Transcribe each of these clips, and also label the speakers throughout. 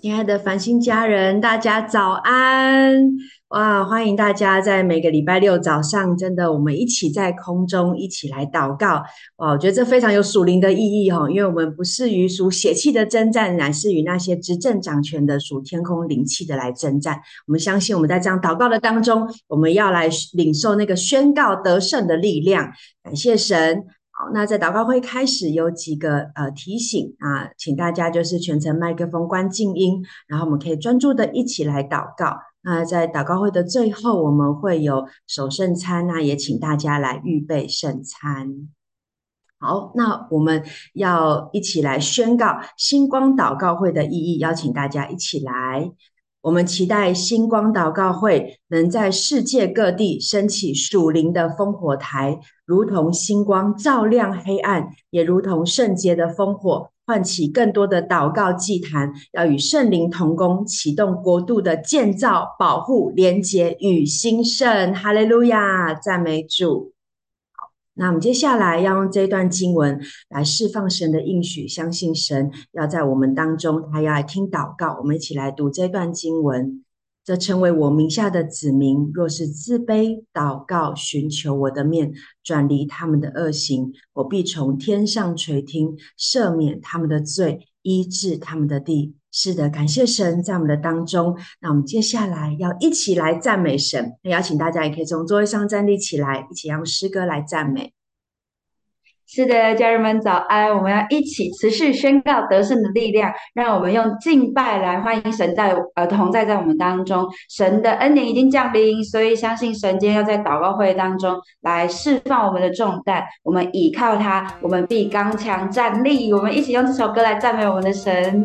Speaker 1: 亲爱的繁星家人，大家早安！哇，欢迎大家在每个礼拜六早上，真的我们一起在空中一起来祷告。哇，我觉得这非常有属灵的意义哈，因为我们不是与属血气的征战，乃是与那些执政掌权的属天空灵气的来征战。我们相信我们在这样祷告的当中，我们要来领受那个宣告得胜的力量。感谢神。好，那在祷告会开始有几个呃提醒啊，请大家就是全程麦克风关静音，然后我们可以专注的一起来祷告。那在祷告会的最后，我们会有守圣餐，那也请大家来预备圣餐。好，那我们要一起来宣告星光祷告会的意义，邀请大家一起来。我们期待星光祷告会能在世界各地升起属灵的烽火台，如同星光照亮黑暗，也如同圣洁的烽火唤起更多的祷告祭坛，要与圣灵同工，启动国度的建造、保护、连结与兴盛。哈利路亚，赞美主。那我们接下来要用这段经文来释放神的应许，相信神要在我们当中，他要来听祷告。我们一起来读这段经文：这成为我名下的子民，若是自卑祷告，寻求我的面，转离他们的恶行，我必从天上垂听，赦免他们的罪，医治他们的地。是的，感谢神在我们的当中。那我们接下来要一起来赞美神。那邀请大家也可以从座位上站立起来，一起用诗歌来赞美。
Speaker 2: 是的，家人们早安！我们要一起持续宣告得胜的力量，让我们用敬拜来欢迎神在呃同在在我们当中。神的恩典已经降临，所以相信神今天要在祷告会当中来释放我们的重担。我们倚靠他，我们必刚强站立。我们一起用这首歌来赞美我们的。神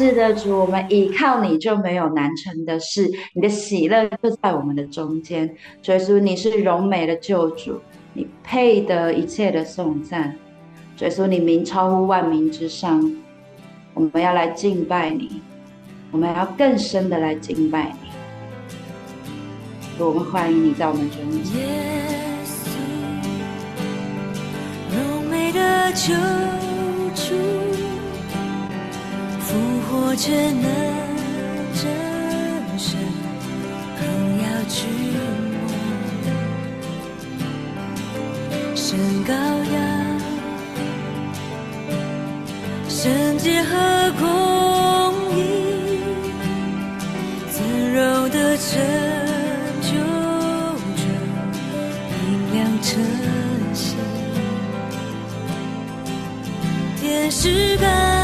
Speaker 2: 是的，主，我们倚靠你就没有难成的事，你的喜乐就在我们的中间。主耶稣，你是荣美的救主，你配得一切的颂赞。主耶稣，你名超乎万名之上，我们要来敬拜你，我们要更深的来敬拜你。主，我们欢迎你在我们中间。
Speaker 3: 耶稣，荣美的救主。复活全能真神，荣耀君王，神羔羊，圣洁和公义，尊荣的拯救者，明亮晨星，天使高。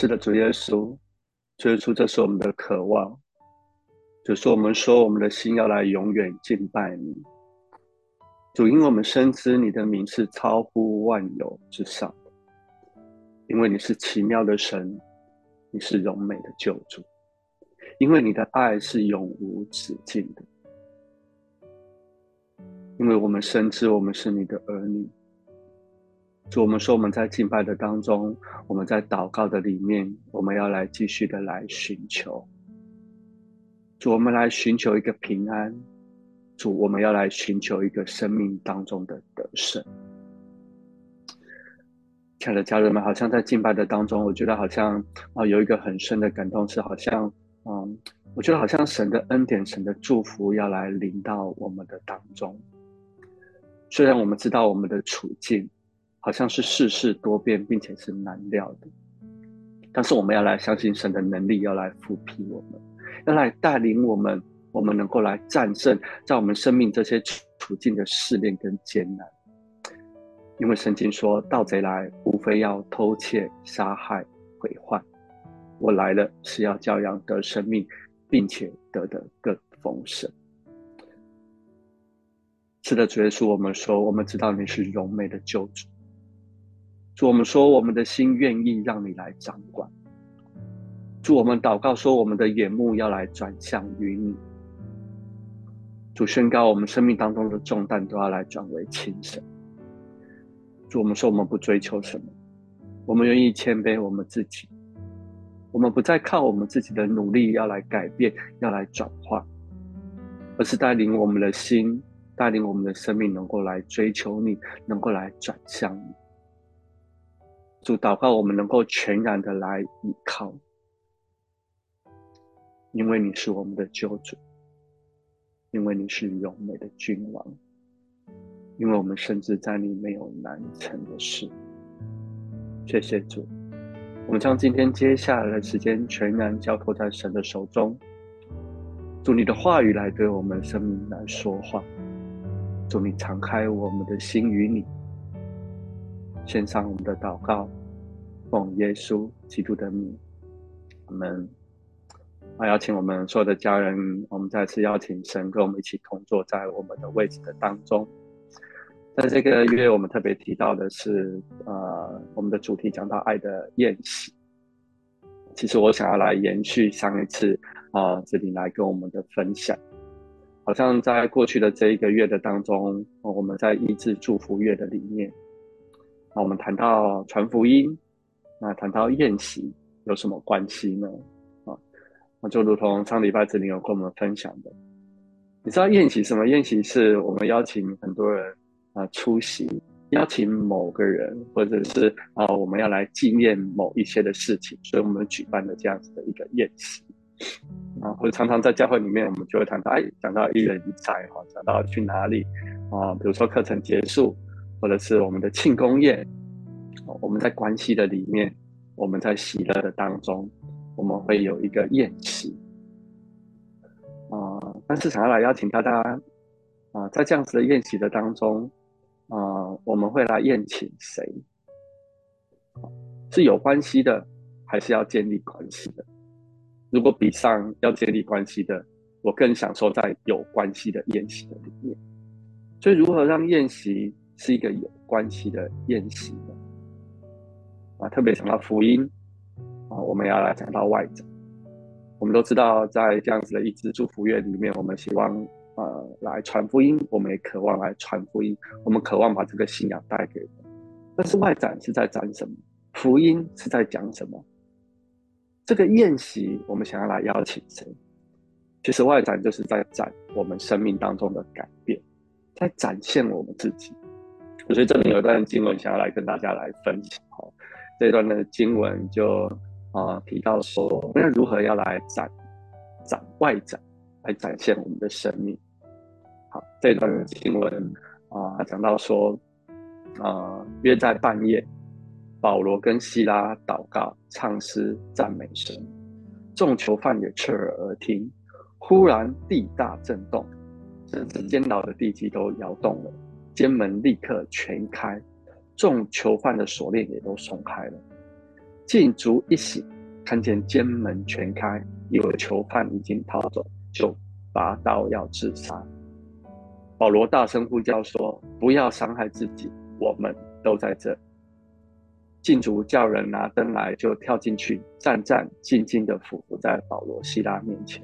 Speaker 4: 是的，主耶稣，主耶稣，这是我们的渴望，就是我们说我们的心要来永远敬拜你。主，因为我们深知你的名是超乎万有之上，因为你是奇妙的神，你是荣美的救主，因为你的爱是永无止境的，因为我们深知我们是你的儿女。主，我们说我们在敬拜的当中，我们在祷告的里面，我们要来继续的来寻求。主，我们来寻求一个平安。主，我们要来寻求一个生命当中的得胜。亲爱的家人们，好像在敬拜的当中，我觉得好像啊有一个很深的感动，是好像嗯，我觉得好像神的恩典、神的祝福要来临到我们的当中。虽然我们知道我们的处境。好像是世事多变，并且是难料的，但是我们要来相信神的能力，要来复辟我们，要来带领我们，我们能够来战胜在我们生命这些处境的试炼跟艰难。因为圣经说，盗贼来，无非要偷窃、杀害、毁坏。我来了，是要叫羊得生命，并且得的更丰盛。是的，主耶稣，我们说，我们知道你是荣美的救主。主，我们说，我们的心愿意让你来掌管。主，我们祷告说，我们的眼目要来转向于你。主，宣告我们生命当中的重担都要来转为轻省。主，我们说，我们不追求什么，我们愿意谦卑我们自己，我们不再靠我们自己的努力要来改变，要来转化，而是带领我们的心，带领我们的生命，能够来追求你，能够来转向你。主祷告，我们能够全然的来依靠，因为你是我们的救主，因为你是永美的君王，因为我们深知在你没有难成的事。谢谢主，我们将今天接下来的时间全然交托在神的手中。主你的话语来对我们生命来说话，主你敞开我们的心与你。献上我们的祷告，奉耶稣基督的名，我们啊，邀请我们所有的家人，我们再次邀请神跟我们一起同坐在我们的位置的当中。在这个月，我们特别提到的是，呃，我们的主题讲到爱的宴席。其实我想要来延续上一次啊，这里来跟我们的分享，好像在过去的这一个月的当中，我们在医治祝福月的里面。那我们谈到传福音，那谈到宴席有什么关系呢？啊，那就如同上礼拜子林有跟我们分享的，你知道宴席什么？宴席是我们邀请很多人啊出席，邀请某个人，或者是啊我们要来纪念某一些的事情，所以我们举办的这样子的一个宴席啊，或者常常在教会里面，我们就会谈到，哎，讲到一人一菜哈，讲到去哪里啊，比如说课程结束。或者是我们的庆功宴，我们在关系的里面，我们在喜乐的当中，我们会有一个宴席啊。但是想要来邀请大家啊，在这样子的宴席的当中啊，我们会来宴请谁？是有关系的，还是要建立关系的？如果比上要建立关系的，我更享受在有关系的宴席的里面。所以，如何让宴席是一个有关系的宴席的啊，特别讲到福音啊，我们要来讲到外展。我们都知道，在这样子的一支祝福月里面，我们希望呃来传福音，我们也渴望来传福音，我们渴望把这个信仰带给人。但是外展是在展什么？福音是在讲什么？这个宴席，我们想要来邀请谁？其实外展就是在展我们生命当中的改变，在展现我们自己。所以这里有一段经文想要来跟大家来分享哦，这一段的经文就啊、呃、提到说，我们要如何要来展展外展，来展现我们的生命。好，这段的经文啊、呃、讲到说，啊、呃、约在半夜，保罗跟希拉祷告、唱诗、赞美神，众囚犯也侧耳而听。忽然地大震动，甚至监牢的地基都摇动了。监门立刻全开，众囚犯的锁链也都松开了。禁足一醒，看见监门全开，以为囚犯已经逃走，就拔刀要自杀。保罗大声呼叫说：“不要伤害自己，我们都在这。”禁足叫人拿灯来，就跳进去，战战兢兢地俯伏在保罗、西拉面前，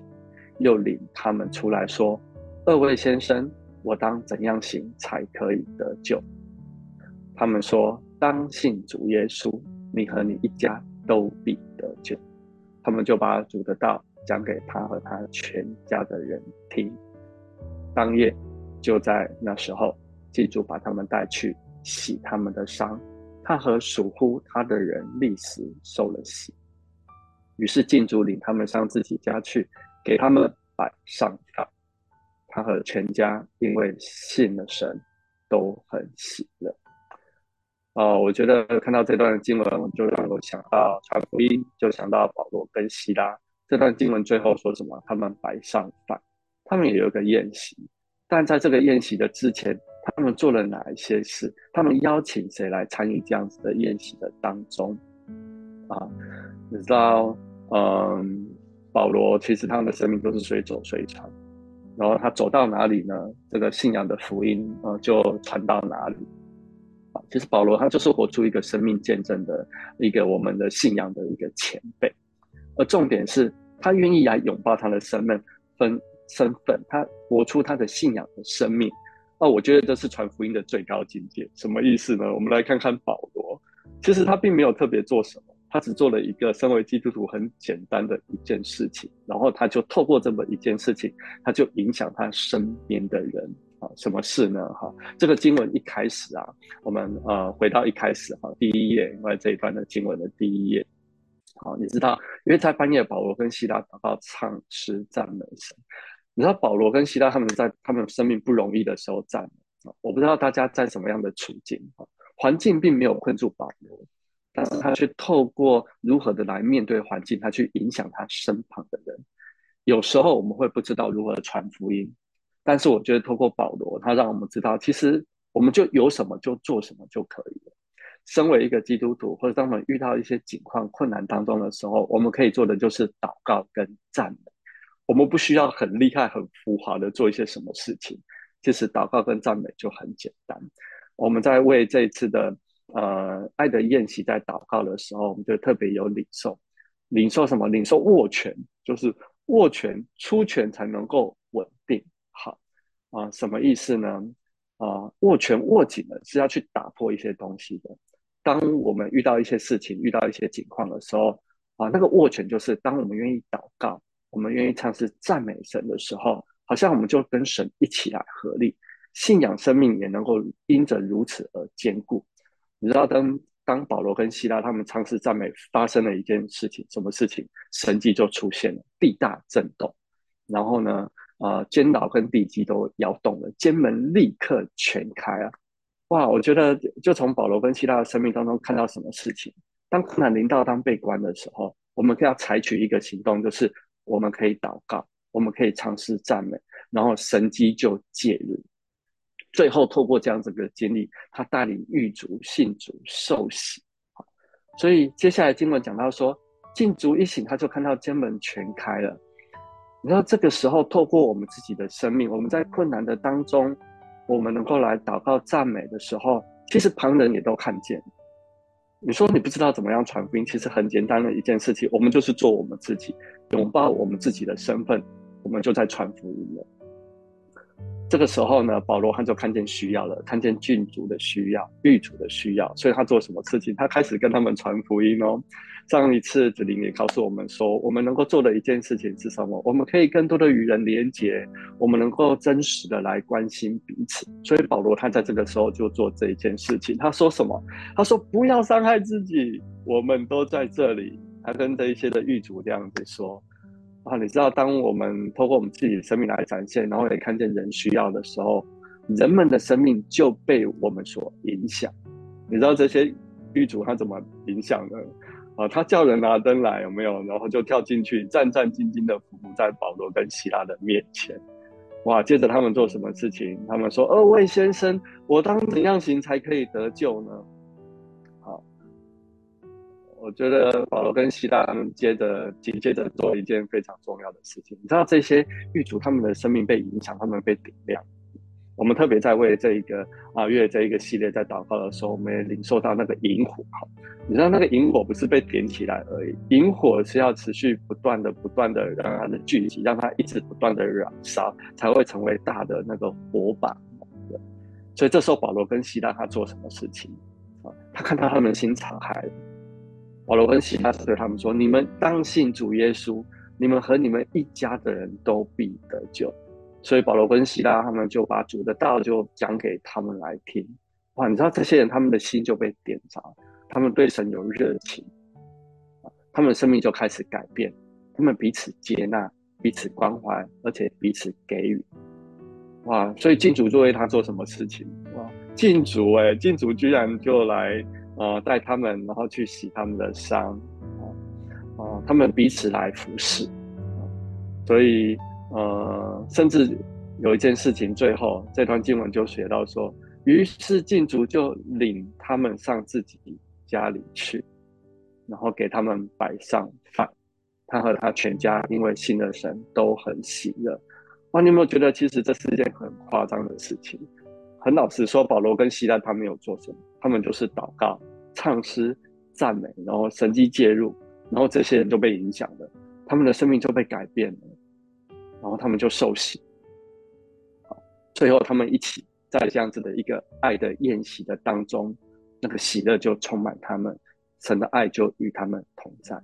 Speaker 4: 又领他们出来说：“二位先生，我当怎样行才可以得救？”他们说：“当信主耶稣，你和你一家都必得救。”他们就把主的道讲给他和他全家的人听。当夜。就在那时候，禁足把他们带去洗他们的伤，他和属乎他的人立时受了洗。于是禁主领他们上自己家去，给他们摆上饭。他和全家因为信了神，都很喜乐。哦，我觉得看到这段经文，我就让我想到传福音，就想到保罗跟西拉。这段经文最后说什么？他们摆上饭，他们也有个宴席。但在这个宴席的之前，他们做了哪一些事？他们邀请谁来参与这样子的宴席的当中？啊，你知道，嗯，保罗其实他们的生命都是随走随传，然后他走到哪里呢？这个信仰的福音啊，就传到哪里。啊，其实保罗他就是活出一个生命见证的一个我们的信仰的一个前辈，而重点是他愿意来拥抱他的生命分。身份，他活出他的信仰的生命，啊，我觉得这是传福音的最高境界。什么意思呢？我们来看看保罗，其实他并没有特别做什么，他只做了一个身为基督徒很简单的一件事情，然后他就透过这么一件事情，他就影响他身边的人啊。什么事呢？哈，这个经文一开始啊，我们呃回到一开始哈，第一页，因为这一段的经文的第一页，好，你知道，因为在半夜，保罗跟西拉祷告、唱诗、赞美神。你知道保罗跟希拉他们在他们生命不容易的时候站，我不知道大家在什么样的处境，环境并没有困住保罗，但是他却透过如何的来面对环境，他去影响他身旁的人。有时候我们会不知道如何传福音，但是我觉得透过保罗，他让我们知道，其实我们就有什么就做什么就可以了。身为一个基督徒，或者当我们遇到一些境况困难当中的时候，我们可以做的就是祷告跟赞美。我们不需要很厉害、很浮华的做一些什么事情，其实祷告跟赞美就很简单。我们在为这一次的呃爱的宴席在祷告的时候，我们就特别有领受，领受什么？领受握拳，就是握拳出拳才能够稳定。好啊、什么意思呢？啊、握拳握紧了是要去打破一些东西的。当我们遇到一些事情、遇到一些情况的时候啊、那个握拳就是当我们愿意祷告。我们愿意尝试赞美神的时候，好像我们就跟神一起来合力，信仰生命也能够因着如此而坚固。你知道当，当保罗跟希拉他们尝试赞美，发生了一件事情，什么事情？神迹就出现了，地大震动，然后呢，呃，监牢跟地基都摇动了，监门立刻全开啊！哇，我觉得就从保罗跟希拉的生命当中看到什么事情？当困难临到，当被关的时候，我们要采取一个行动，就是。我们可以祷告，我们可以尝试赞美，然后神迹就介入。最后透过这样子的经历，他带领狱卒信主受洗。所以接下来经文讲到说，禁足一醒，他就看到监门全开了。然后这个时候，透过我们自己的生命，我们在困难的当中，我们能够来祷告赞美的时候，其实旁人也都看见。你说你不知道怎么样传福音，其实很简单的一件事情，我们就是做我们自己，拥抱我们自己的身份，我们就在传福音了。这个时候呢，保罗他就看见需要了，看见郡主的需要、狱卒的需要，所以他做什么事情？他开始跟他们传福音哦。上一次子玲也告诉我们说，我们能够做的一件事情是什么？我们可以更多的与人连结，我们能够真实的来关心彼此。所以保罗他在这个时候就做这一件事情。他说什么？他说不要伤害自己，我们都在这里。他跟这一些的狱卒这样子说。啊，你知道，当我们透过我们自己的生命来展现，然后也看见人需要的时候，人们的生命就被我们所影响。你知道这些狱卒他怎么影响的？啊，他叫人拿灯来，有没有？然后就跳进去，战战兢兢的伏在保罗跟希拉的面前。哇，接着他们做什么事情？他们说：“二位先生，我当怎样行才可以得救呢？”我觉得保罗跟希拉他们接着紧接着做一件非常重要的事情。你知道这些狱卒他们的生命被影响，他们被点亮。我们特别在为这一个啊月这一个系列在祷告的时候，我们也领受到那个萤火。你知道那个萤火不是被点起来而已，萤火是要持续不断的、不断的让它的聚集，让它一直不断的燃烧，才会成为大的那个火把。所以这时候保罗跟希拉他做什么事情啊？他看到他们心敞开。保罗跟希拉对他们说：“你们当信主耶稣，你们和你们一家的人都必得救。”所以保罗跟希拉他们就把主的道就讲给他们来听，哇！你知道这些人他们的心就被点着，他们对神有热情，他们的生命就开始改变，他们彼此接纳、彼此关怀，而且彼此给予，哇！所以进主作为他做什么事情？哇！进主哎，进主居然就来呃带他们，然后去洗他们的伤，啊啊！他们彼此来服侍，所以。呃，甚至有一件事情，最后这段经文就写到说，于是进主就领他们上自己家里去，然后给他们摆上饭。他和他全家因为信了神，都很喜乐。哇，你有没有觉得其实这是一件很夸张的事情？很老实说，保罗跟希拉他们有做什么？他们就是祷告、唱诗、赞美，然后神迹介入，然后这些人都被影响了，他们的生命就被改变了。然后他们就受洗，最后他们一起在这样子的一个爱的宴席的当中，那个喜乐就充满他们，神的爱就与他们同在。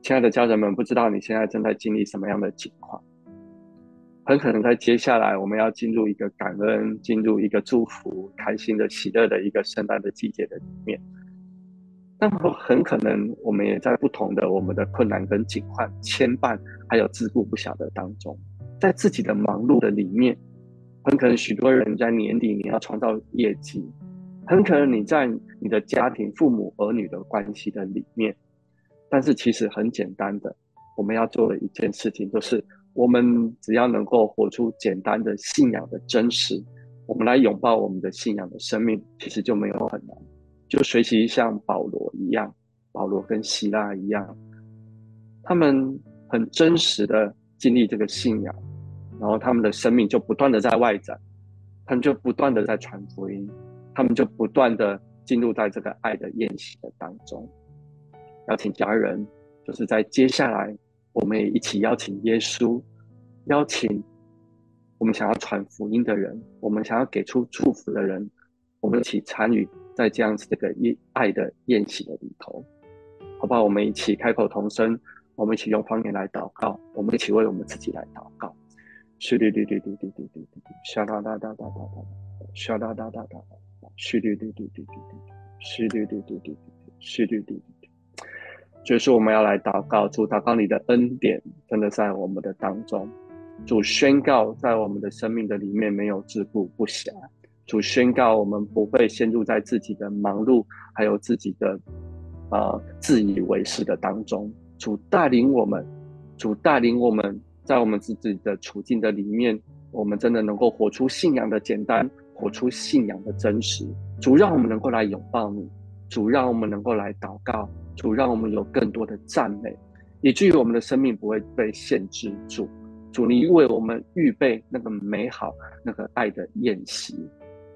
Speaker 4: 亲爱的家人们，不知道你现在正在经历什么样的情况？很可能在接下来我们要进入一个感恩、进入一个祝福、开心的喜乐的一个圣诞的季节的里面。但很可能，我们也在不同的我们的困难跟境况牵绊，还有自顾不暇的当中，在自己的忙碌的里面，很可能许多人在年底你要创造业绩，很可能你在你的家庭、父母、儿女的关系的里面，但是其实很简单的，我们要做的一件事情，就是我们只要能够活出简单的信仰的真实，我们来拥抱我们的信仰的生命，其实就没有很难。就学习像保罗一样，保罗跟希拉一样，他们很真实的经历这个信仰，然后他们的生命就不断的在外展，他们就不断的在传福音，他们就不断的进入在这个爱的宴席的当中。邀请家人，就是在接下来，我们也一起邀请耶稣，邀请我们想要传福音的人，我们想要给出祝福的人，我们一起参与。在这样子这个一爱的宴席的里头，好不好？我们一起开口同声，我们一起用方言来祷告，我们一起为我们自己来祷告。嘘哩哩哩哩哩哩哩哩，沙哒哒哒哒哒哒，哒哒哒哒哒，嘘哩哩哩哩哩哩，嘘哩哩哩哩哩，嘘哩哩就是我们要来祷告，主祷告你的恩典真的在我们的当中，主宣告在我们的生命的里面没有自顾不暇。主宣告，我们不会陷入在自己的忙碌，还有自己的呃自以为是的当中。主带领我们，主带领我们在我们自己的处境的里面，我们真的能够活出信仰的简单，活出信仰的真实。主让我们能够来拥抱你，主让我们能够来祷告，主让我们有更多的赞美，以至于我们的生命不会被限制住。主，你为我们预备那个美好、那个爱的宴席。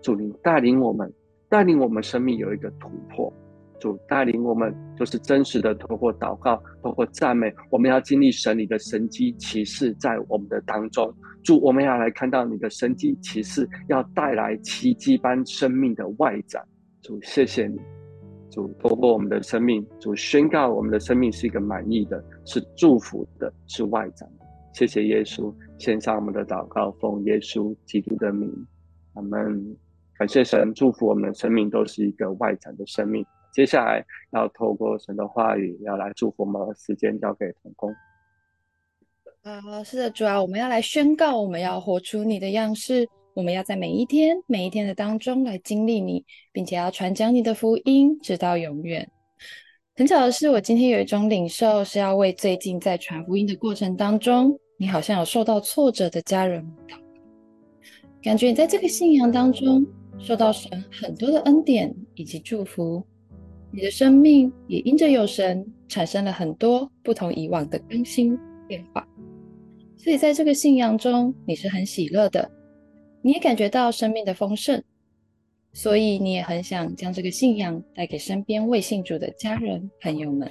Speaker 4: 主，你带领我们，带领我们生命有一个突破。主带领我们，就是真实的透过祷告，透过赞美，我们要经历神你的神迹奇事在我们的当中。主，我们要来看到你的神迹奇事，要带来奇迹般生命的外展。主，谢谢你。主，透过我们的生命，主宣告我们的生命是一个满意的，是祝福的，是外展。谢谢耶稣，献上我们的祷告，奉耶稣基督的名，阿门。感谢神，祝福我们的生命都是一个外展的生命。接下来要透过神的话语，要来祝福我们时间交给童工。
Speaker 5: 啊，是的，主啊，我们要来宣告，我们要活出你的样式，我们要在每一天、每一天的当中来经历你，并且要传讲你的福音，直到永远。很巧的是，我今天有一种领受，是要为最近在传福音的过程当中，你好像有受到挫折的家人，感觉你在这个信仰当中。受到神很多的恩典以及祝福，你的生命也因着有神产生了很多不同以往的更新变化。所以在这个信仰中，你是很喜乐的，你也感觉到生命的丰盛，所以你也很想将这个信仰带给身边未信主的家人朋友们，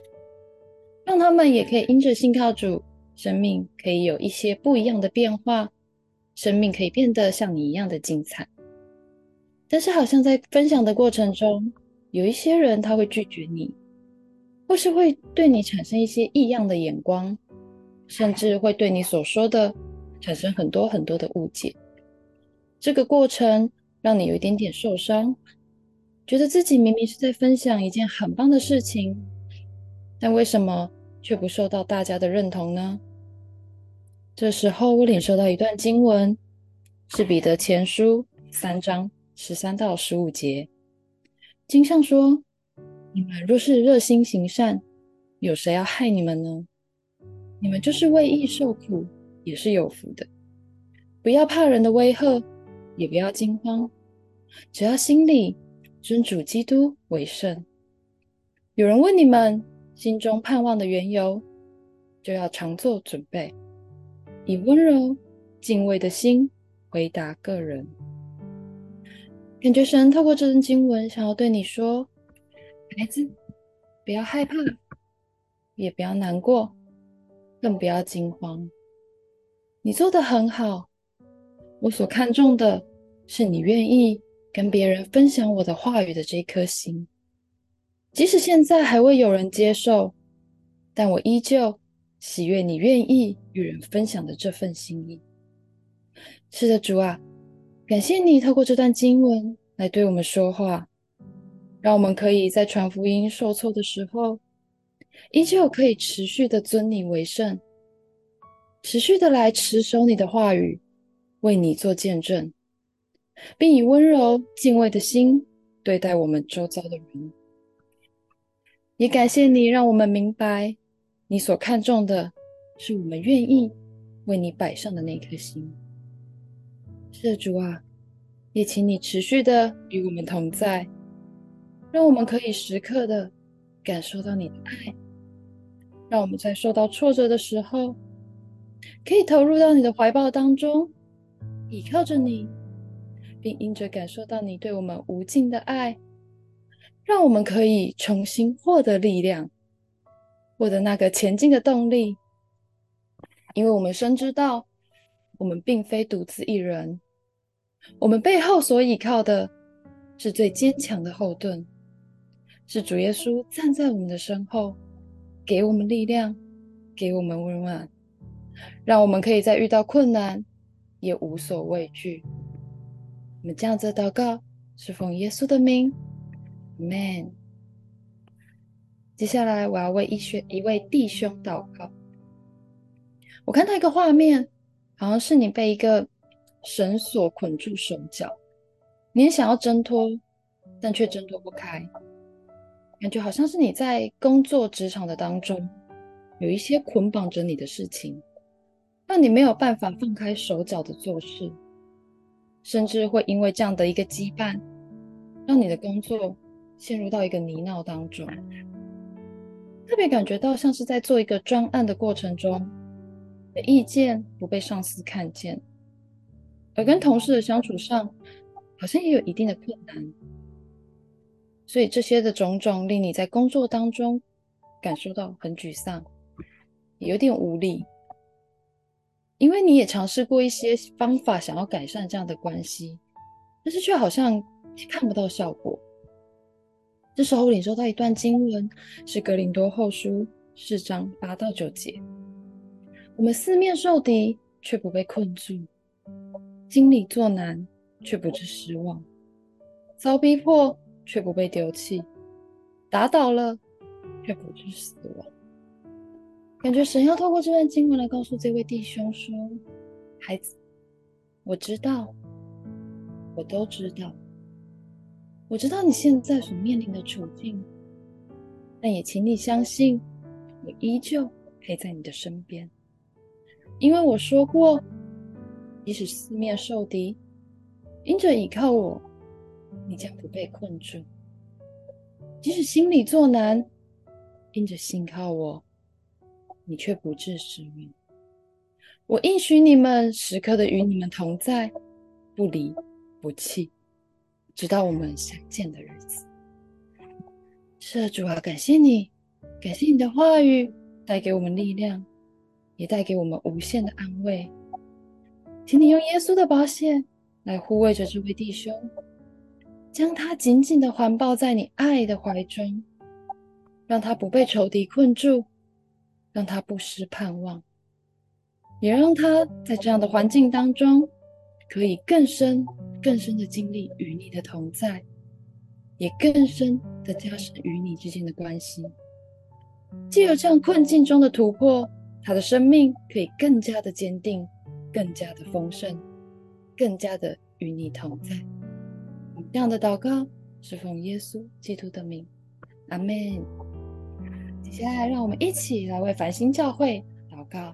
Speaker 5: 让他们也可以因着信靠主，生命可以有一些不一样的变化，生命可以变得像你一样的精彩。但是好像在分享的过程中，有一些人他会拒绝你，或是会对你产生一些异样的眼光，甚至会对你所说的产生很多很多的误解。这个过程让你有一点点受伤，觉得自己明明是在分享一件很棒的事情，但为什么却不受到大家的认同呢？这时候我领受到一段经文，是彼得前书三章十三到十五节。经上说：“你们若是热心行善，有谁要害你们呢？你们就是为义受苦，也是有福的。不要怕人的威吓，也不要惊慌，只要心里尊主基督为圣。有人问你们心中盼望的缘由，就要常做准备，以温柔敬畏的心回答个人。”感觉神透过这段经文，想要对你说：“孩子，不要害怕，也不要难过，更不要惊慌。你做得很好。我所看重的是你愿意跟别人分享我的话语的这颗心。即使现在还未有人接受，但我依旧喜悦你愿意与人分享的这份心意。是的，主啊。”感谢你透过这段经文来对我们说话，让我们可以在传福音受挫的时候，依旧可以持续的尊你为圣，持续的来持守你的话语，为你做见证，并以温柔敬畏的心对待我们周遭的人。也感谢你让我们明白，你所看重的是我们愿意为你摆上的那颗心。是，主啊，也请你持续的与我们同在，让我们可以时刻的感受到你的爱，让我们在受到挫折的时候，可以投入到你的怀抱当中，倚靠着你，并因着感受到你对我们无尽的爱，让我们可以重新获得力量，获得那个前进的动力，因为我们深知道，我们并非独自一人。我们背后所倚靠的是最坚强的后盾，是主耶稣站在我们的身后，给我们力量，给我们温暖，让我们可以在遇到困难也无所畏惧。我们这样子祷告，是奉耶稣的名，Amen。接下来我要为一学一位弟兄祷告。我看到一个画面，好像是你被一个。绳索捆住手脚，你也想要挣脱，但却挣脱不开，感觉好像是你在工作职场的当中，有一些捆绑着你的事情，让你没有办法放开手脚的做事，甚至会因为这样的一个羁绊，让你的工作陷入到一个泥淖当中。特别感觉到像是在做一个专案的过程中，你的意见不被上司看见。而跟同事的相处上，好像也有一定的困难，所以这些的种种令你在工作当中感受到很沮丧，也有点无力，因为你也尝试过一些方法想要改善这样的关系，但是却好像看不到效果。这时候领受到一段经文，是格林多后书四章八到九节：我们四面受敌，却不被困住。经历作难，却不致失望；遭逼迫，却不被丢弃；打倒了，却不致死亡。感觉神要透过这段经文来告诉这位弟兄说：“孩子，我知道，我都知道，我知道你现在所面临的处境，但也请你相信，我依旧陪在你的身边，因为我说过。”即使四面受敌，因着倚靠我，你将不被困住。即使心里作难，因着信靠我，你却不致失明。我应许你们时刻的与你们同在，不离不弃，直到我们相见的日子。是，主啊，感谢你，感谢你的话语带给我们力量，也带给我们无限的安慰。请你用耶稣的保险来护卫着这位弟兄，将他紧紧的环抱在你爱的怀中，让他不被仇敌困住，让他不失盼望，也让他在这样的环境当中，可以更深、更深的经历与你的同在，也更深的加深与你之间的关系。借由这样困境中的突破，他的生命可以更加的坚定。更加的丰盛，更加的与你同在。这样的祷告是奉耶稣基督的名，阿门。接下来，让我们一起来为繁星教会祷告。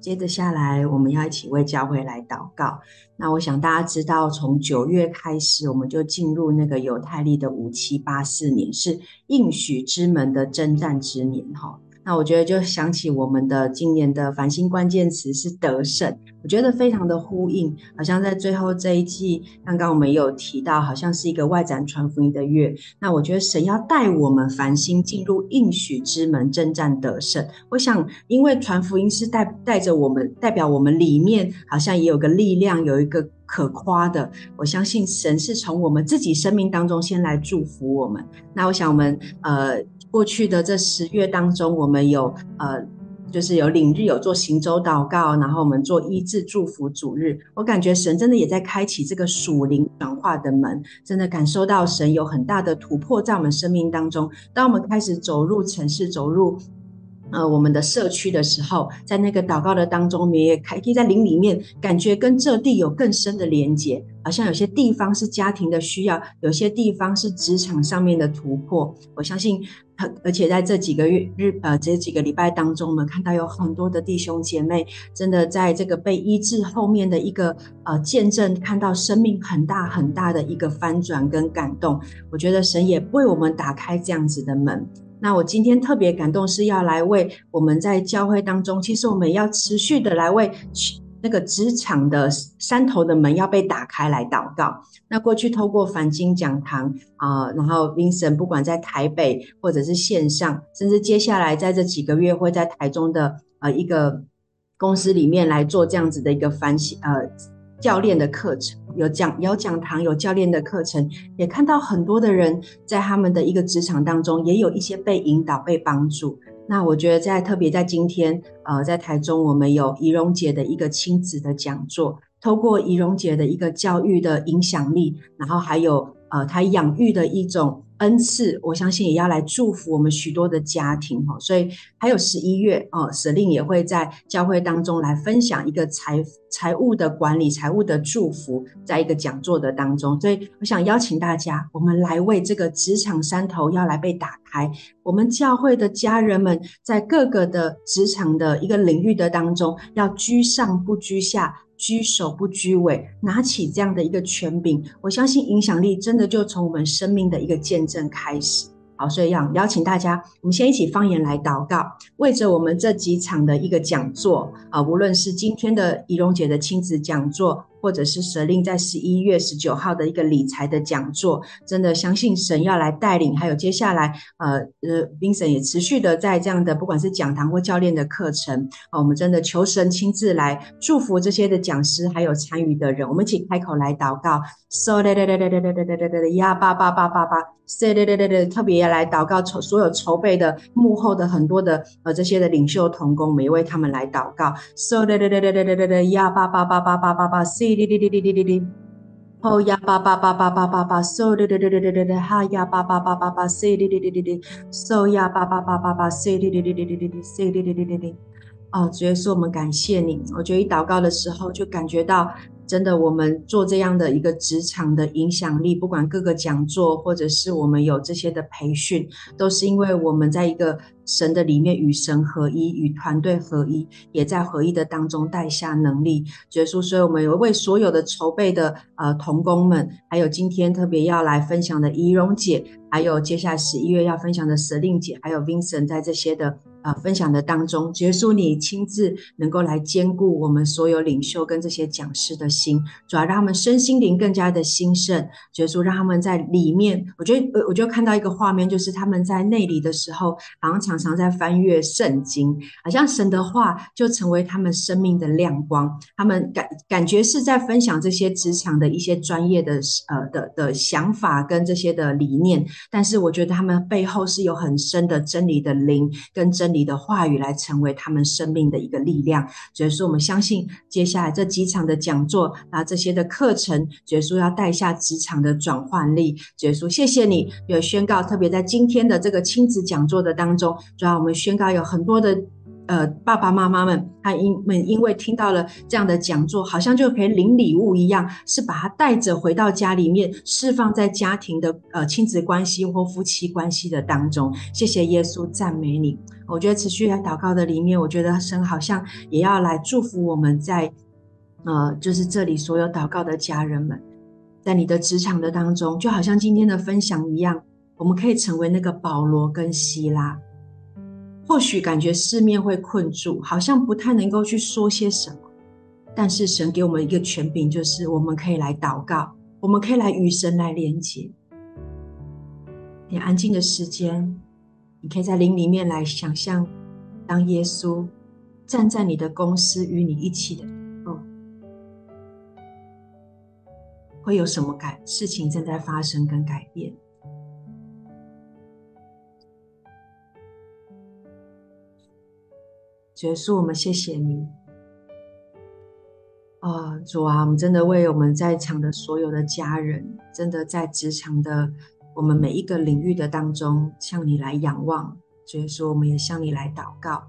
Speaker 1: 接着下来，我们要一起为教会来祷告。那我想大家知道，从九月开始，我们就进入那个犹太历的五七八四年，是应许之门的征战之年，哈。那我觉得就想起我们的今年的繁星关键词是得胜，我觉得非常的呼应，好像在最后这一季，刚刚我们有提到，好像是一个外展传福音的月。那我觉得神要带我们繁星进入应许之门，征战得胜。我想，因为传福音是带带着我们，代表我们里面好像也有个力量，有一个可夸的。我相信神是从我们自己生命当中先来祝福我们。那我想我们呃。过去的这十月当中，我们有呃，就是有领日，有做行舟祷告，然后我们做医治祝福主日。我感觉神真的也在开启这个属灵转化的门，真的感受到神有很大的突破在我们生命当中。当我们开始走入城市，走入呃我们的社区的时候，在那个祷告的当中，我们也可以在灵里面感觉跟这地有更深的连接。好像有些地方是家庭的需要，有些地方是职场上面的突破。我相信。而且在这几个月日呃，这几个礼拜当中，我们看到有很多的弟兄姐妹，真的在这个被医治后面的一个呃见证，看到生命很大很大的一个翻转跟感动。我觉得神也为我们打开这样子的门。那我今天特别感动，是要来为我们在教会当中，其实我们要持续的来为。那个职场的山头的门要被打开来祷告。那过去透过繁星讲堂啊、然后 Vincent 不管在台北或者是线上，甚至接下来在这几个月会在台中的呃一个公司里面来做这样子的一个繁星呃教练的课程，有讲有讲堂有教练的课程，也看到很多的人在他们的一个职场当中也有一些被引导被帮助。那我觉得在特别在今天，呃，在台中我们有怡蓉姐的一个亲子的讲座，透过怡蓉姐的一个教育的影响力，然后还有呃她养育的一种。恩赐，我相信也要来祝福我们许多的家庭哈，所以还有十一月哦，舍令也会在教会当中来分享一个财财务的管理、财务的祝福，在一个讲座的当中，所以我想邀请大家，我们来为这个职场山头要来被打开，我们教会的家人们在各个的职场的一个领域的当中，要居上不居下。居首不居尾，拿起这样的一个权柄，我相信影响力真的就从我们生命的一个见证开始。好，所以要邀请大家，我们先一起方言来祷告，为着我们这几场的一个讲座啊，无论是今天的仪容姐的亲子讲座。或者是舍令在十一月十九号的一个理财的讲座，真的相信神要来带领，还有接下来呃呃，Vincent 也持续的在这样的不管是讲堂或教练的课程啊，我们真的求神亲自来祝福这些的讲师还有参与的人，我们一起开口来祷告，so 哒哒哒哒哒哒哒哒哒呀叭叭叭叭叭，so 哒哒哒哒，特别要来祷告筹所有筹备的幕后的很多的呃这些的领袖同工，每一位他们来祷告，so 哒哒哒哒哒哒哒哒呀叭叭叭叭叭叭叭滴滴滴滴滴滴滴，哦呀叭叭叭叭叭叭叭，so 滴滴滴滴滴滴滴，哈呀叭叭叭叭叭嗦滴滴滴滴滴，so 呀叭叭叭叭叭，say 滴滴滴滴滴滴，say 滴滴滴滴滴。哦，主耶稣，我们感谢你。我觉得一祷告的时候，就感觉到。真的，我们做这样的一个职场的影响力，不管各个讲座，或者是我们有这些的培训，都是因为我们在一个神的里面与神合一，与团队合一，也在合一的当中带下能力结束。所以，我们有为所有的筹备的呃同工们，还有今天特别要来分享的怡蓉姐，还有接下来十一月要分享的舍令姐，还有 Vincent 在这些的。呃，分享的当中，结束你亲自能够来兼顾我们所有领袖跟这些讲师的心，主要让他们身心灵更加的兴盛。结束让他们在里面，我觉得，我就看到一个画面，就是他们在内里的时候，好像常常在翻阅圣经，好像神的话就成为他们生命的亮光。他们感感觉是在分享这些职场的一些专业的呃的的想法跟这些的理念，但是我觉得他们背后是有很深的真理的灵跟真。理的话语来成为他们生命的一个力量，所以说我们相信接下来这几场的讲座啊，这些的课程，耶稣要带下职场的转换力。耶稣，谢谢你有宣告，特别在今天的这个亲子讲座的当中，主要我们宣告有很多的。呃，爸爸妈妈们，他因们因为听到了这样的讲座，好像就可以领礼物一样，是把他带着回到家里面，释放在家庭的呃亲子关系或夫妻关系的当中。谢谢耶稣，赞美你。我觉得持续来祷告的里面，我觉得神好像也要来祝福我们在呃，就是这里所有祷告的家人们，在你的职场的当中，就好像今天的分享一样，我们可以成为那个保罗跟希拉。或许感觉四面会困住，好像不太能够去说些什么。但是神给我们一个权柄，就是我们可以来祷告，我们可以来与神来连接。你安静的时间，你可以在灵里面来想象，当耶稣站在你的公司与你一起的时候，会有什么改事情正在发生跟改变？结束，我们谢谢你。啊，主啊，我们真的为我们在场的所有的家人，真的在职场的我们每一个领域的当中，向你来仰望。所以说，我们也向你来祷告。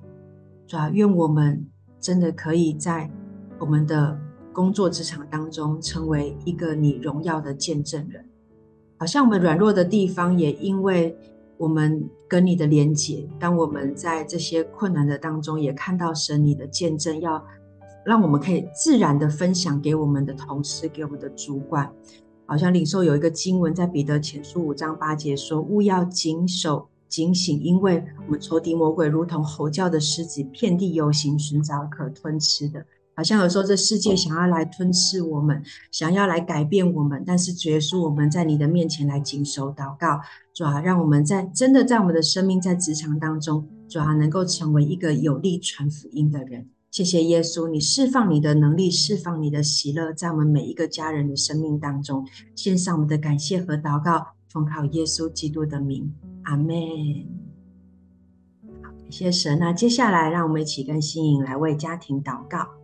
Speaker 1: 主啊，愿我们真的可以在我们的工作职场当中，成为一个你荣耀的见证人。好像我们软弱的地方，也因为。我们跟你的连结，当我们在这些困难的当中，也看到神你的见证，要让我们可以自然的分享给我们的同事，给我们的主管。好像领受有一个经文在彼得前书五章八节说：“勿要谨守警醒，因为我们仇敌魔鬼如同吼叫的狮子，遍地游行，寻找可吞吃的。”好像有时候这世界想要来吞噬我们，想要来改变我们，但是耶稣，我们在你的面前来谨守祷告，主啊，让我们在真的在我们的生命在职场当中，主啊，能够成为一个有力传福音的人。谢谢耶稣，你释放你的能力，释放你的喜乐，在我们每一个家人的生命当中，献上我们的感谢和祷告，奉靠耶稣基督的名，阿门。好，感谢神。那接下来，让我们一起跟新颖来为家庭祷告。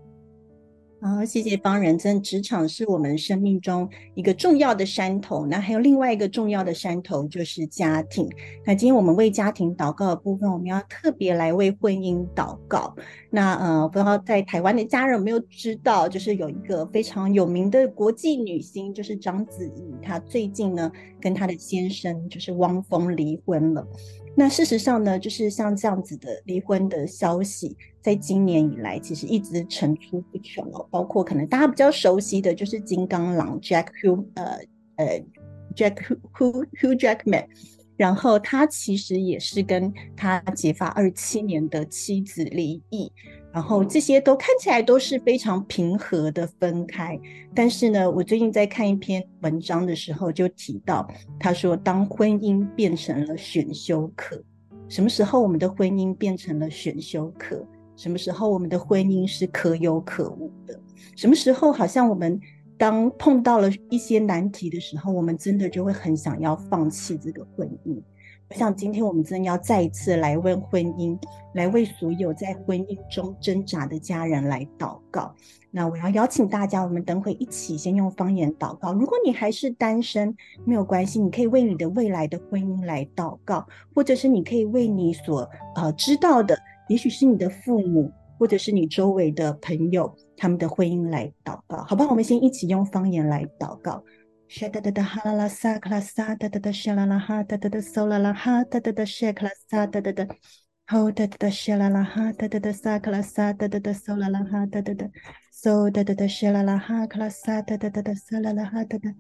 Speaker 6: 好，谢谢方人。真职场是我们生命中一个重要的山头，那还有另外一个重要的山头就是家庭。那今天我们为家庭祷告的部分，我们要特别来为婚姻祷告。那呃，不知道在台湾的家人有没有知道，就是有一个非常有名的国际女星，就是章子怡，她最近呢跟她的先生就是汪峰离婚了。那事实上呢，就是像这样子的离婚的消息，在今年以来其实一直层出不穷哦。包括可能大家比较熟悉的就是金刚狼 Jack Hugh 呃呃，Jack Hu Hu Jackman，然后他其实也是跟他结发二七年的妻子离异。然后这些都看起来都是非常平和的分开，但是呢，我最近在看一篇文章的时候就提到，他说，当婚姻变成了选修课，什么时候我们的婚姻变成了选修课？什么时候我们的婚姻是可有可无的？什么时候好像我们当碰到了一些难题的时候，我们真的就会很想要放弃这个婚姻？我想今天我们真的要再一次来为婚姻，来为所有在婚姻中挣扎的家人来祷告。那我要邀请大家，我们等会一起先用方言祷告。如果你还是单身，没有关系，你可以为你的未来的婚姻来祷告，或者是你可以为你所呃知道的，也许是你的父母，或者是你周围的朋友他们的婚姻来祷告，好吧？我们先一起用方言来祷告。沙哒哒哒哈啦啦萨克拉萨哒哒哒沙啦啦哈哒哒哒嗦啦啦哈哒哒哒沙克拉沙哒哒哒吼哒哒哒沙啦啦哈哒哒哒萨克拉萨哒哒哒嗦啦啦哈哒哒哒嗦哒哒哒沙啦啦哈克拉萨哒哒哒哒嗦啦啦哈哒哒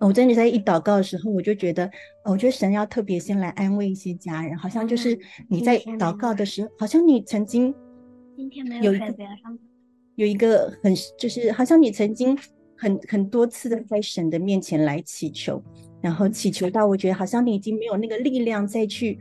Speaker 6: 我真的在一祷告的时候，我就觉得，我觉得神要特别先来安慰一些家人，好像就是你在祷告的时候，好像你曾经
Speaker 7: 今天没有一个
Speaker 6: 有一个很就是好像你曾经很很多次的在神的面前来祈求，然后祈求到我觉得好像你已经没有那个力量再去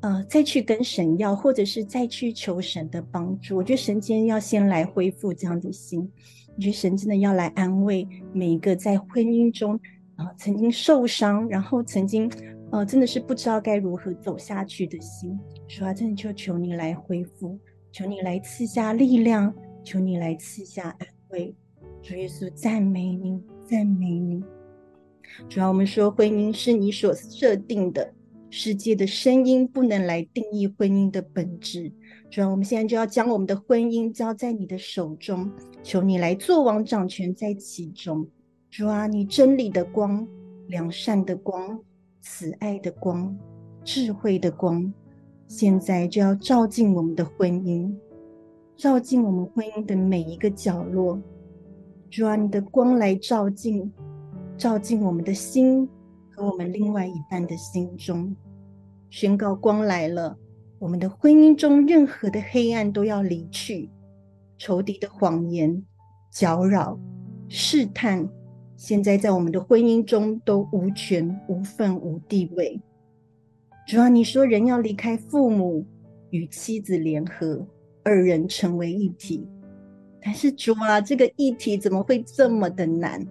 Speaker 6: 呃再去跟神要，或者是再去求神的帮助。我觉得神今天要先来恢复这样的心。我觉得神真的要来安慰每一个在婚姻中啊、曾经受伤，然后曾经呃真的是不知道该如何走下去的心。主啊，真的就求你来恢复，求你来赐下力量，求你来赐下安慰。主耶稣，赞美你，赞美你。主啊，我们说婚姻是你所设定的，世界的声音不能来定义婚姻的本质。主啊，我们现在就要将我们的婚姻交在你的手中，求你来做王掌权在其中。主啊，你真理的光、良善的光、慈爱的光、智慧的光，现在就要照进我们的婚姻，照进我们婚姻的每一个角落。主啊，你的光来照进，照进我们的心和我们另外一半的心中，宣告光来了。我们的婚姻中任何的黑暗都要离去，仇敌的谎言、搅扰、试探，现在在我们的婚姻中都无权、无份、无地位。主啊，你说人要离开父母，与妻子联合，二人成为一体。但是主啊，这个议题怎么会这么的难？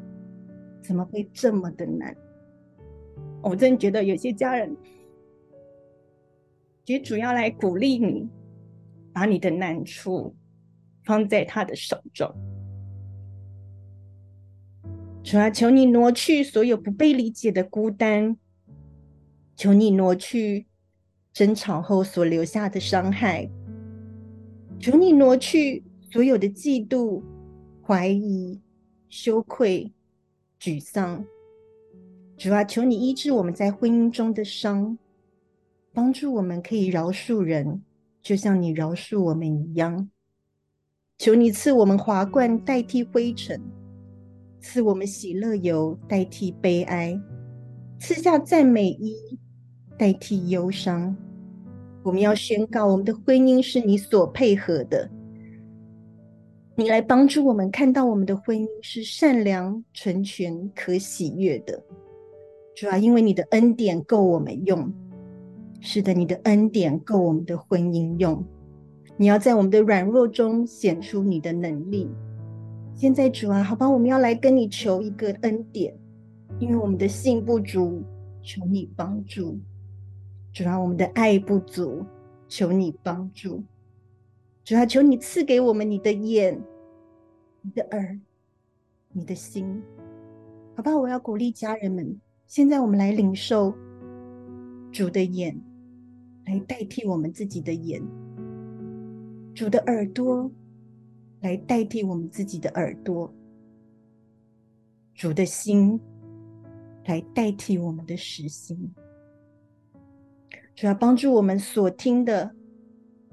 Speaker 6: 怎么会这么的难？我真的觉得有些家人。也主要来鼓励你，把你的难处放在他的手中。主啊，求你挪去所有不被理解的孤单，求你挪去争吵后所留下的伤害，求你挪去所有的嫉妒、怀疑、羞愧、沮丧。主啊，求你医治我们在婚姻中的伤。帮助我们可以饶恕人，就像你饶恕我们一样。求你赐我们华冠代替灰尘，赐我们喜乐油代替悲哀，赐下赞美衣代替忧伤。我们要宣告，我们的婚姻是你所配合的。你来帮助我们看到我们的婚姻是善良、纯全、可喜悦的。主要因为你的恩典够我们用。是的，你的恩典够我们的婚姻用。你要在我们的软弱中显出你的能力。现在主啊，好吧，我们要来跟你求一个恩典，因为我们的信不足，求你帮助。主啊，我们的爱不足，求你帮助。主啊，求你赐给我们你的眼、你的耳、你的心。好吧，我要鼓励家人们，现在我们来领受主的眼。来代替我们自己的眼，主的耳朵来代替我们自己的耳朵，主的心来代替我们的实心，主要帮助我们所听的、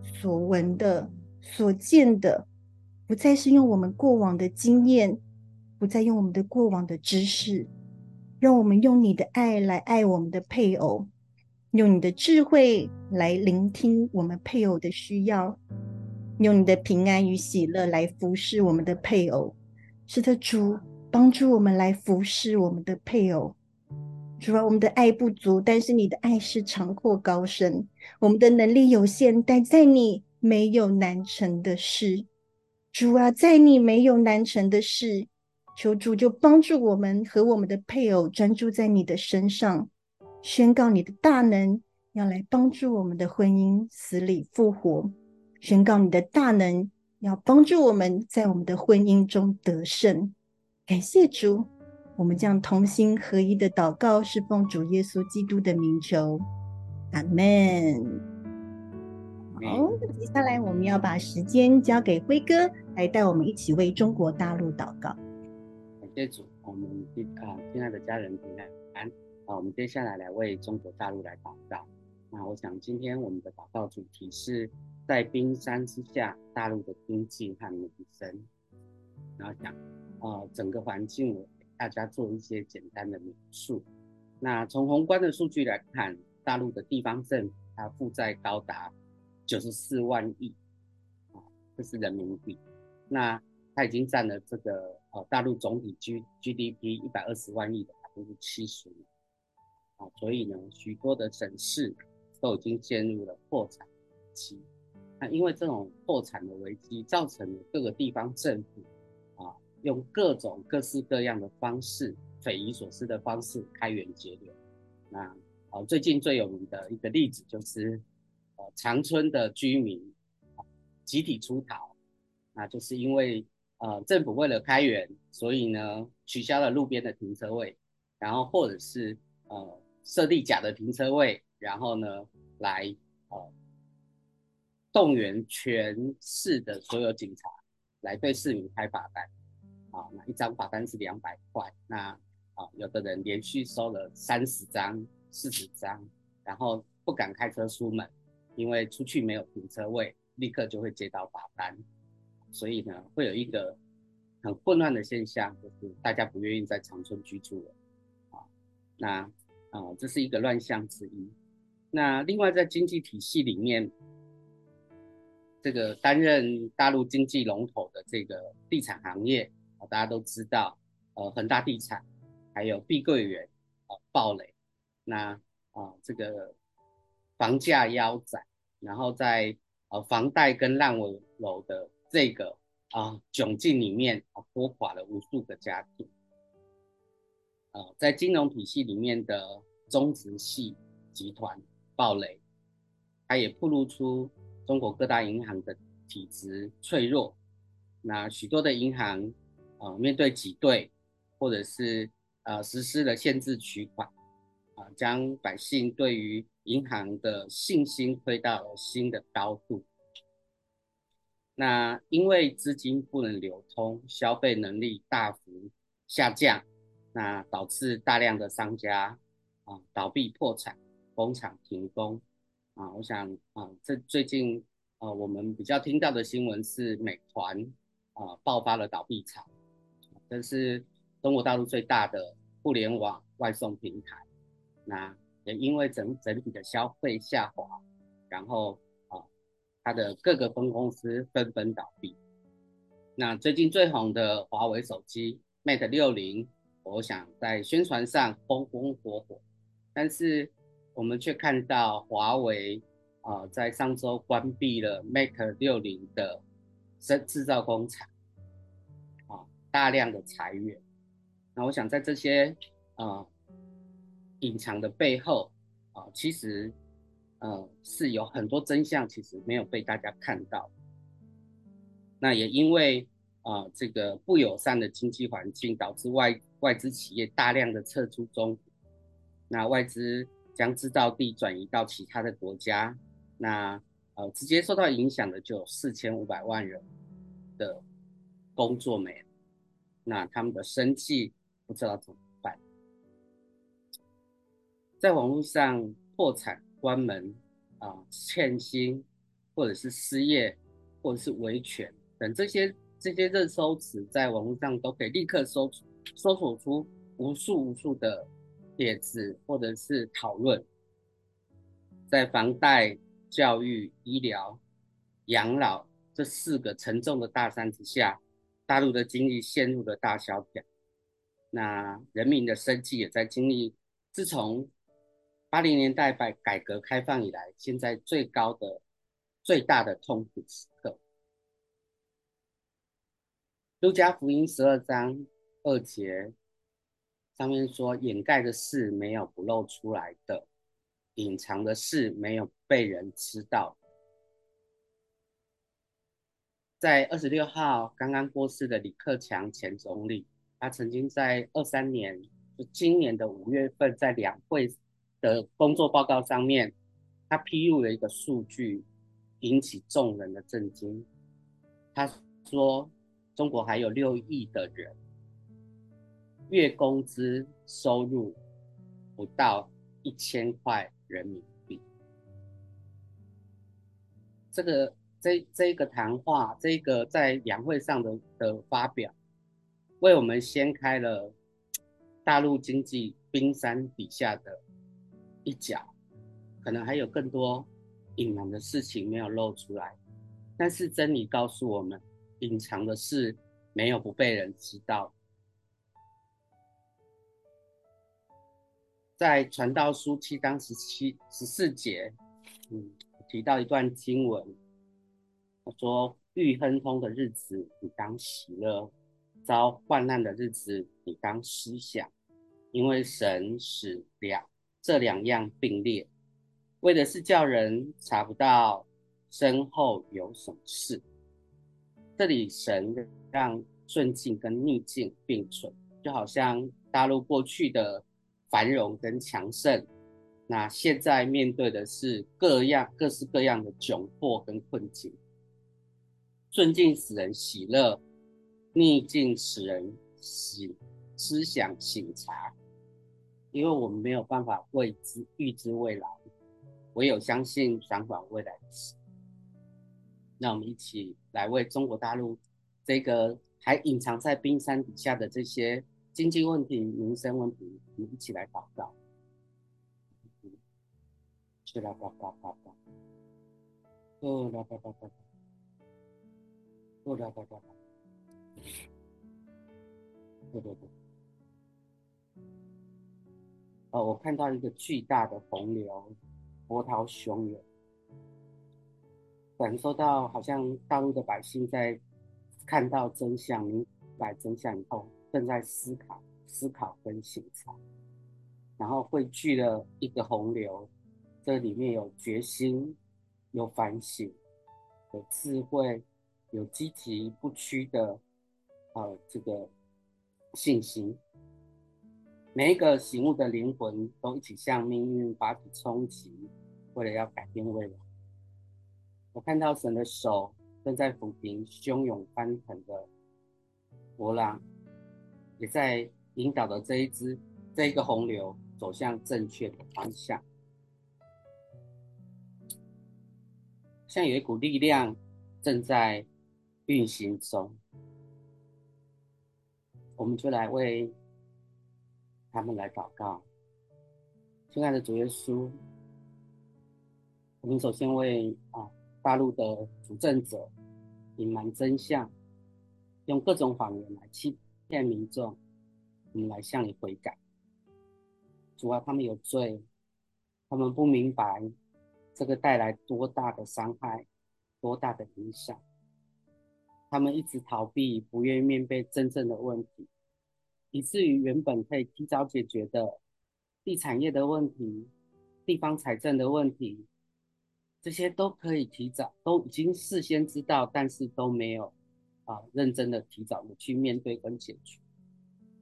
Speaker 6: 所闻的、所见的，不再是用我们过往的经验，不再用我们的过往的知识，让我们用你的爱来爱我们的配偶。用你的智慧来聆听我们配偶的需要，用你的平安与喜乐来服侍我们的配偶。是的，主帮助我们来服侍我们的配偶。主啊，我们的爱不足，但是你的爱是长阔高深。我们的能力有限，但在你没有难成的事。主啊，在你没有难成的事。求主就帮助我们和我们的配偶专注在你的身上。宣告你的大能要来帮助我们的婚姻死里复活，宣告你的大能要帮助我们在我们的婚姻中得胜。感谢主，我们将同心合一的祷告，是奉主耶稣基督的名求，阿门。接下来我们要把时间交给辉哥，来带我们一起为中国大陆祷告。
Speaker 8: 感谢主，我们啊，亲爱的家人平安。好，我们接下来来为中国大陆来祷告。那我想今天我们的祷告主题是在冰山之下，大陆的经济和民生。然后讲，呃，整个环境大家做一些简单的描述。那从宏观的数据来看，大陆的地方政府它负债高达九十四万亿啊，这是人民币。那它已经占了这个呃大陆总体 G GDP 一百二十万亿的百分之七十啊，所以呢，许多的省市都已经陷入了破产期。那因为这种破产的危机，造成了各个地方政府啊，用各种各式各样的方式，匪夷所思的方式开源节流。那啊，最近最有名的一个例子就是，呃，长春的居民集体出逃，那就是因为呃政府为了开源，所以呢取消了路边的停车位，然后或者是呃设立假的停车位，然后呢来呃。动员全市的所有警察来对市民开罚单，啊，那一张罚单是两百块，那啊，有的人连续收了三十张、四十张，然后不敢开车出门，因为出去没有停车位，立刻就会接到罚单，所以呢，会有一个很混乱的现象，就是大家不愿意在长春居住了，啊，那啊，这是一个乱象之一。那另外在经济体系里面。这个担任大陆经济龙头的这个地产行业啊，大家都知道，呃，恒大地产，还有碧桂园啊，暴雷，那啊，这个房价腰斩，然后在呃房贷跟烂尾楼的这个啊窘境里面啊，拖垮了无数个家庭。呃，在金融体系里面的中植系集团暴雷，它也暴露出。中国各大银行的体质脆弱，那许多的银行啊、面对挤兑，或者是呃实施了限制取款，啊、将百姓对于银行的信心推到了新的高度。那因为资金不能流通，消费能力大幅下降，那导致大量的商家啊、倒闭破产，工厂停工。啊，我想啊，这最近啊，我们比较听到的新闻是美团啊爆发了倒闭潮，这是中国大陆最大的互联网外送平台，那也因为整整体的消费下滑，然后啊，它的各个分公司纷纷倒闭。那最近最红的华为手机 Mate 六零，我想在宣传上风风火火，但是。我们却看到华为啊，在上周关闭了 Mate 六零的生制造工厂，啊，大量的裁员。那我想在这些啊隐藏的背后啊，其实呃是有很多真相，其实没有被大家看到。那也因为啊这个不友善的经济环境，导致外外资企业大量的撤出中国，那外资。将制造地转移到其他的国家，那呃直接受到影响的就有四千五百万人的工作没了，那他们的生计不知道怎么，在网络上破产、关门啊、欠薪，或者是失业，或者是维权等这些这些热搜词，在网络上都可以立刻搜搜索出无数无数的。帖子或者是讨论，在房贷、教育、医疗、养老这四个沉重的大山之下，大陆的经济陷入了大萧条。那人民的生计也在经历，自从八零年代改改革开放以来，现在最高的、最大的痛苦时刻。路加福音十二章二节。上面说，掩盖的事没有不露出来的，隐藏的事没有被人知道。在二十六号刚刚过世的李克强前总理，他曾经在二三年，就今年的五月份，在两会的工作报告上面，他披露了一个数据，引起众人的震惊。他说，中国还有六亿的人。月工资收入不到一千块人民币，这个这这个谈话，这个在两会上的的发表，为我们掀开了大陆经济冰山底下的一角，可能还有更多隐瞒的事情没有露出来。但是真理告诉我们，隐藏的事没有不被人知道。在传道书七章十七十四节，嗯，提到一段经文，他说：“遇亨通的日子，你当喜乐；遭患难的日子，你当思想，因为神使两这两样并列，为的是叫人查不到身后有什么事。”这里神让顺境跟逆境并存，就好像大陆过去的。繁荣跟强盛，那现在面对的是各样各式各样的窘迫跟困境。顺境使人喜乐，逆境使人喜思想醒察。因为我们没有办法未知预知未来，唯有相信掌管未来的事。那我们一起来为中国大陆这个还隐藏在冰山底下的这些。经济问题、民生问题，我们一起来祷告。去啦吧吧吧吧，哦啦吧吧吧吧，哦啦吧吧吧，对对对。哦，我看到一个巨大的洪流，波涛汹涌，感受到好像大陆的百姓在看到真相、明白真相以后。正在思考、思考跟省察，然后汇聚了一个洪流，这里面有决心、有反省、有智慧、有积极不屈的呃这个信心。每一个醒悟的灵魂都一起向命运发起冲击，为了要改变未来。我看到神的手正在抚平汹涌翻腾的波浪。也在引导着这一支这一个洪流走向正确的方向，像有一股力量正在运行中，我们就来为他们来祷告。亲爱的主耶稣，我们首先为啊大陆的主政者隐瞒真相，用各种谎言来欺。骗民众，我们来向你悔改。主啊，他们有罪，他们不明白这个带来多大的伤害，多大的影响。他们一直逃避，不愿意面对真正的问题，以至于原本可以提早解决的地产业的问题、地方财政的问题，这些都可以提早，都已经事先知道，但是都没有。啊，认真的、提早的去面对跟解决，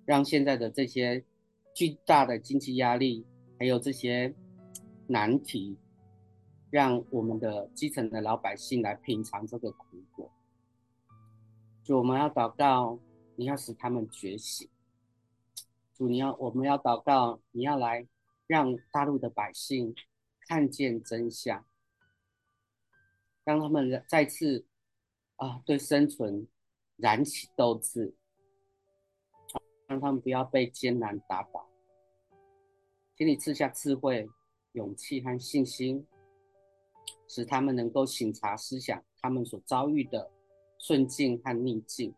Speaker 8: 让现在的这些巨大的经济压力，还有这些难题，让我们的基层的老百姓来品尝这个苦果。就，我们要祷告，你要使他们觉醒。主，你要，我们要祷告，你要来让大陆的百姓看见真相，让他们再次啊，对生存。燃起斗志，让他们不要被艰难打倒。请你赐下智慧、勇气和信心，使他们能够省察思想他们所遭遇的顺境和逆境，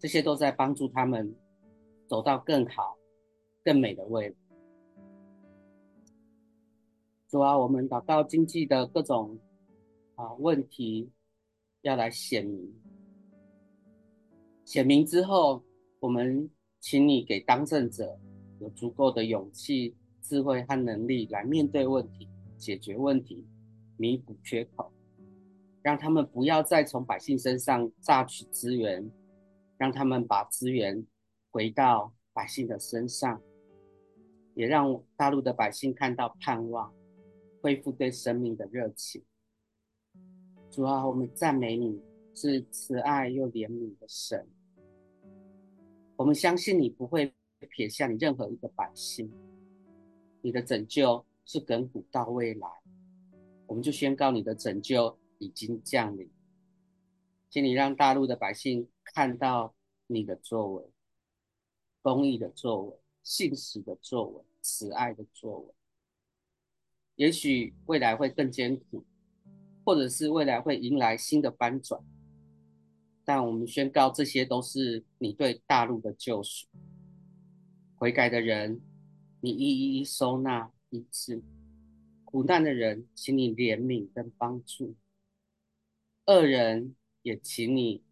Speaker 8: 这些都在帮助他们走到更好、更美的未来。主啊，我们祷告经济的各种啊问题要来显明。显明之后，我们请你给当政者有足够的勇气、智慧和能力来面对问题、解决问题、弥补缺口，让他们不要再从百姓身上榨取资源，让他们把资源回到百姓的身上，也让大陆的百姓看到盼望，恢复对生命的热情。主啊，我们赞美你是慈爱又怜悯的神。我们相信你不会撇下你任何一个百姓，你的拯救是亘古到未来。我们就宣告你的拯救已经降临，请你让大陆的百姓看到你的作为，公义的作为，信实的作为、慈爱的作为。也许未来会更艰苦，或者是未来会迎来新的翻转，但我们宣告，这些都是你对大陆的救赎。悔改的人，你一一一收纳医治；苦难的人，请你怜悯跟帮助；恶人也请你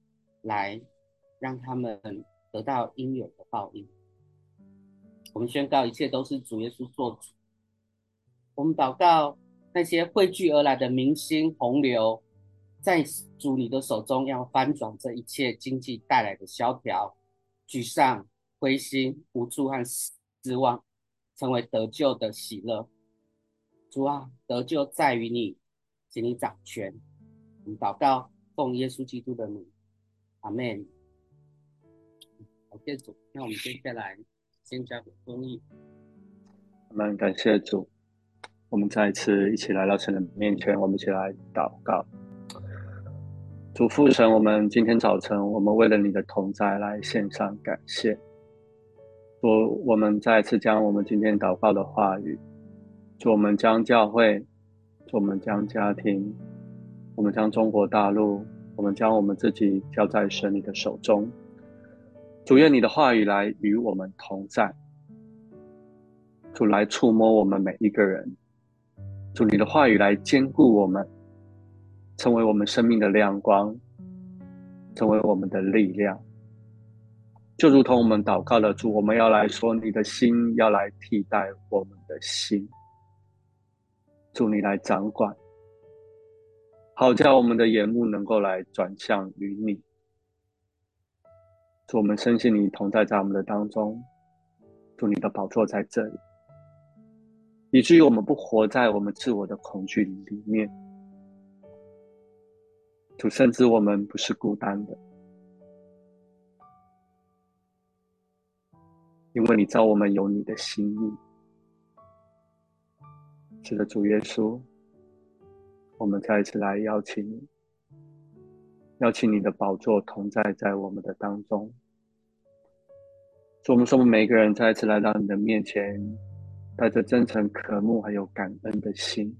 Speaker 8: 来让他们得到应有报应。我们宣告，一切都是主耶稣做主。我们祷告，那些汇聚而来的明星洪流，在主你的手中要翻转这一切经济带来的萧条、沮丧。灰心、无助和失望，成为得救的喜乐。主啊，得救在于你，请你掌权。我们祷告，奉耶稣基督的名，阿门。好，谢谢主。那我们接下来先交给公益。
Speaker 4: 我们感谢主，我们再次一起来到神的面前，我们一起来祷告。主父神，我们今天早晨，我们为了你的同在来献上感谢。主，我们再次将我们今天祷告的话语，主，我们将教会，主，我们将家庭，我们将中国大陆，我们将我们自己交在神你的手中。主，愿你的话语来与我们同在，主来触摸我们每一个人，主，你的话语来坚固我们，成为我们生命的亮光，成为我们的力量。就如同我们祷告的主，我们要来说，你的心要来替代我们的心，主你来掌管，好叫我们的眼目能够来转向于你。主，我们深信你同在在我们的当中，主你的宝座在这里，以至于我们不活在我们自我的恐惧里面。主，甚至我们不是孤单的。因为你知道我们有你的心意，是的，主耶稣，我们再一次来邀请你，邀请你的宝座同在在我们的当中。主，我们说，我们每一个人再一次来到你的面前，带着真诚、渴慕还有感恩的心。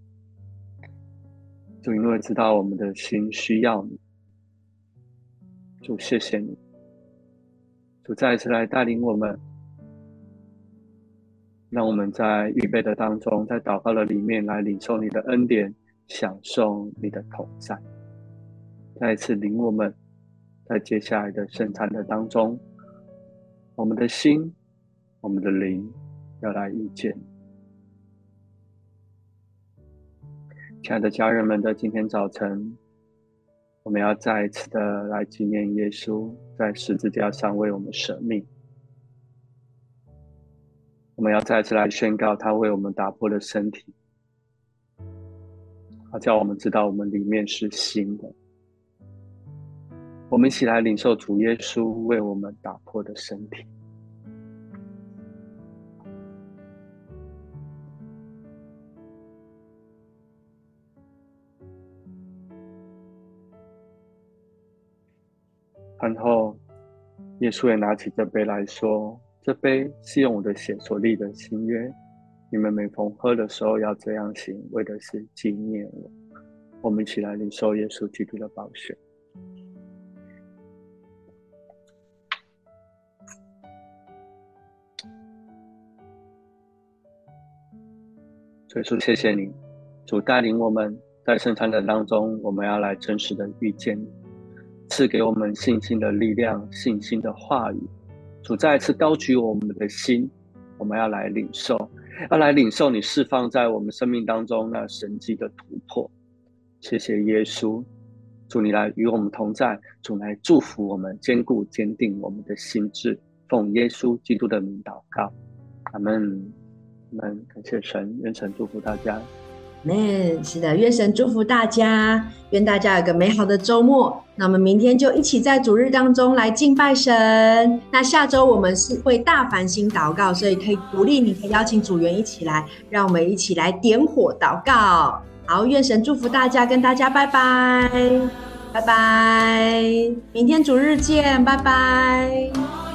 Speaker 4: 主，因为知道我们的心需要你，主，谢谢你，主，再一次来带领我们。让我们在预备的当中，在祷告的里面来领受你的恩典，享受你的同在。再一次领我们，在接下来的圣餐的当中，我们的心、我们的灵要来遇见。亲爱的家人们，在今天早晨，我们要再一次的来纪念耶稣在十字架上为我们舍命。我们要再次来宣告，他为我们打破了身体，好叫我们知道我们里面是新的。我们一起来领受主耶稣为我们打破的身体。然后，耶稣也拿起这杯来说。这杯是用我的血所立的新约，你们每逢喝的时候要这样行，为的是纪念我。我们一起来领受耶稣基督的宝血。所以说，谢谢你，主带领我们在圣餐的当中，我们要来真实的遇见你，赐给我们信心的力量，信心的话语。主再次高举我们的心，我们要来领受，要来领受你释放在我们生命当中那神迹的突破。谢谢耶稣，主你来与我们同在，主来祝福我们，坚固坚定我们的心志。奉耶稣基督的名祷告，阿门。阿门。感谢神，愿神祝福大家。
Speaker 1: 们是的，愿神祝福大家，愿大家有个美好的周末。那我们明天就一起在主日当中来敬拜神。那下周我们是会大繁星祷告，所以可以鼓励你，可以邀请组员一起来，让我们一起来点火祷告。好，愿神祝福大家，跟大家拜拜，拜拜，明天主日见，拜拜。